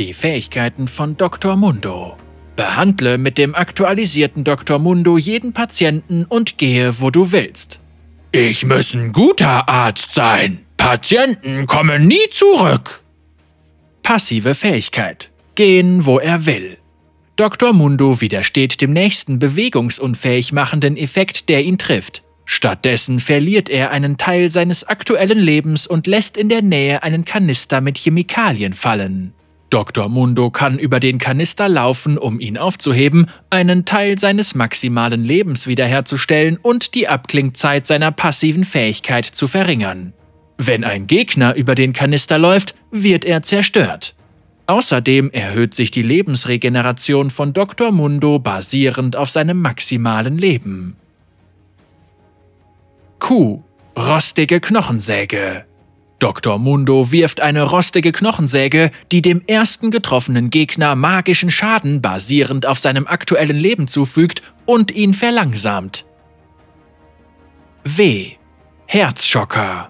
Die Fähigkeiten von Dr. Mundo. Behandle mit dem aktualisierten Dr. Mundo jeden Patienten und gehe, wo du willst. Ich muss ein guter Arzt sein. Patienten kommen nie zurück. Passive Fähigkeit. Gehen, wo er will. Dr. Mundo widersteht dem nächsten bewegungsunfähig machenden Effekt, der ihn trifft. Stattdessen verliert er einen Teil seines aktuellen Lebens und lässt in der Nähe einen Kanister mit Chemikalien fallen. Dr. Mundo kann über den Kanister laufen, um ihn aufzuheben, einen Teil seines maximalen Lebens wiederherzustellen und die Abklingzeit seiner passiven Fähigkeit zu verringern. Wenn ein Gegner über den Kanister läuft, wird er zerstört. Außerdem erhöht sich die Lebensregeneration von Dr. Mundo basierend auf seinem maximalen Leben. Q. Rostige Knochensäge. Dr. Mundo wirft eine rostige Knochensäge, die dem ersten getroffenen Gegner magischen Schaden basierend auf seinem aktuellen Leben zufügt und ihn verlangsamt. W. Herzschocker.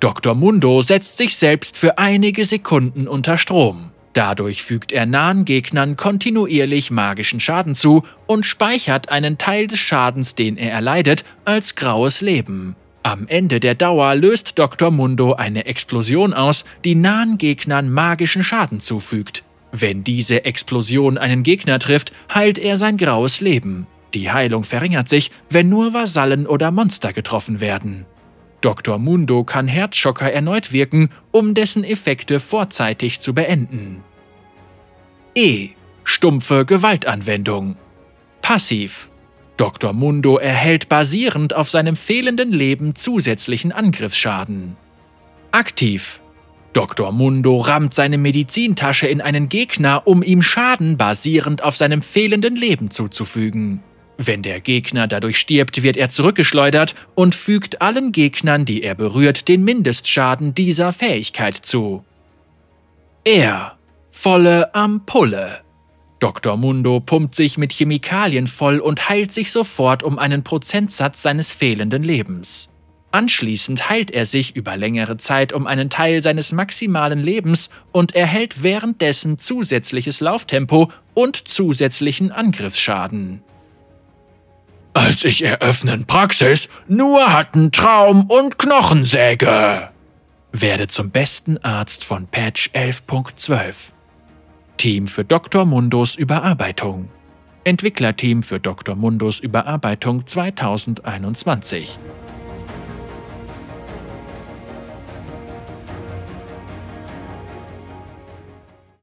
Dr. Mundo setzt sich selbst für einige Sekunden unter Strom. Dadurch fügt er nahen Gegnern kontinuierlich magischen Schaden zu und speichert einen Teil des Schadens, den er erleidet, als graues Leben. Am Ende der Dauer löst Dr. Mundo eine Explosion aus, die nahen Gegnern magischen Schaden zufügt. Wenn diese Explosion einen Gegner trifft, heilt er sein graues Leben. Die Heilung verringert sich, wenn nur Vasallen oder Monster getroffen werden. Dr. Mundo kann Herzschocker erneut wirken, um dessen Effekte vorzeitig zu beenden. E. Stumpfe Gewaltanwendung. Passiv. Dr. Mundo erhält basierend auf seinem fehlenden Leben zusätzlichen Angriffsschaden. Aktiv. Dr. Mundo rammt seine Medizintasche in einen Gegner, um ihm Schaden basierend auf seinem fehlenden Leben zuzufügen. Wenn der Gegner dadurch stirbt, wird er zurückgeschleudert und fügt allen Gegnern, die er berührt, den Mindestschaden dieser Fähigkeit zu. Er. Volle Ampulle. Dr. Mundo pumpt sich mit Chemikalien voll und heilt sich sofort um einen Prozentsatz seines fehlenden Lebens. Anschließend heilt er sich über längere Zeit um einen Teil seines maximalen Lebens und erhält währenddessen zusätzliches Lauftempo und zusätzlichen Angriffsschaden. Als ich eröffnen Praxis, nur hatten Traum und Knochensäge. Werde zum besten Arzt von Patch 11.12. Team für Dr. Mundos Überarbeitung. Entwicklerteam für Dr. Mundos Überarbeitung 2021.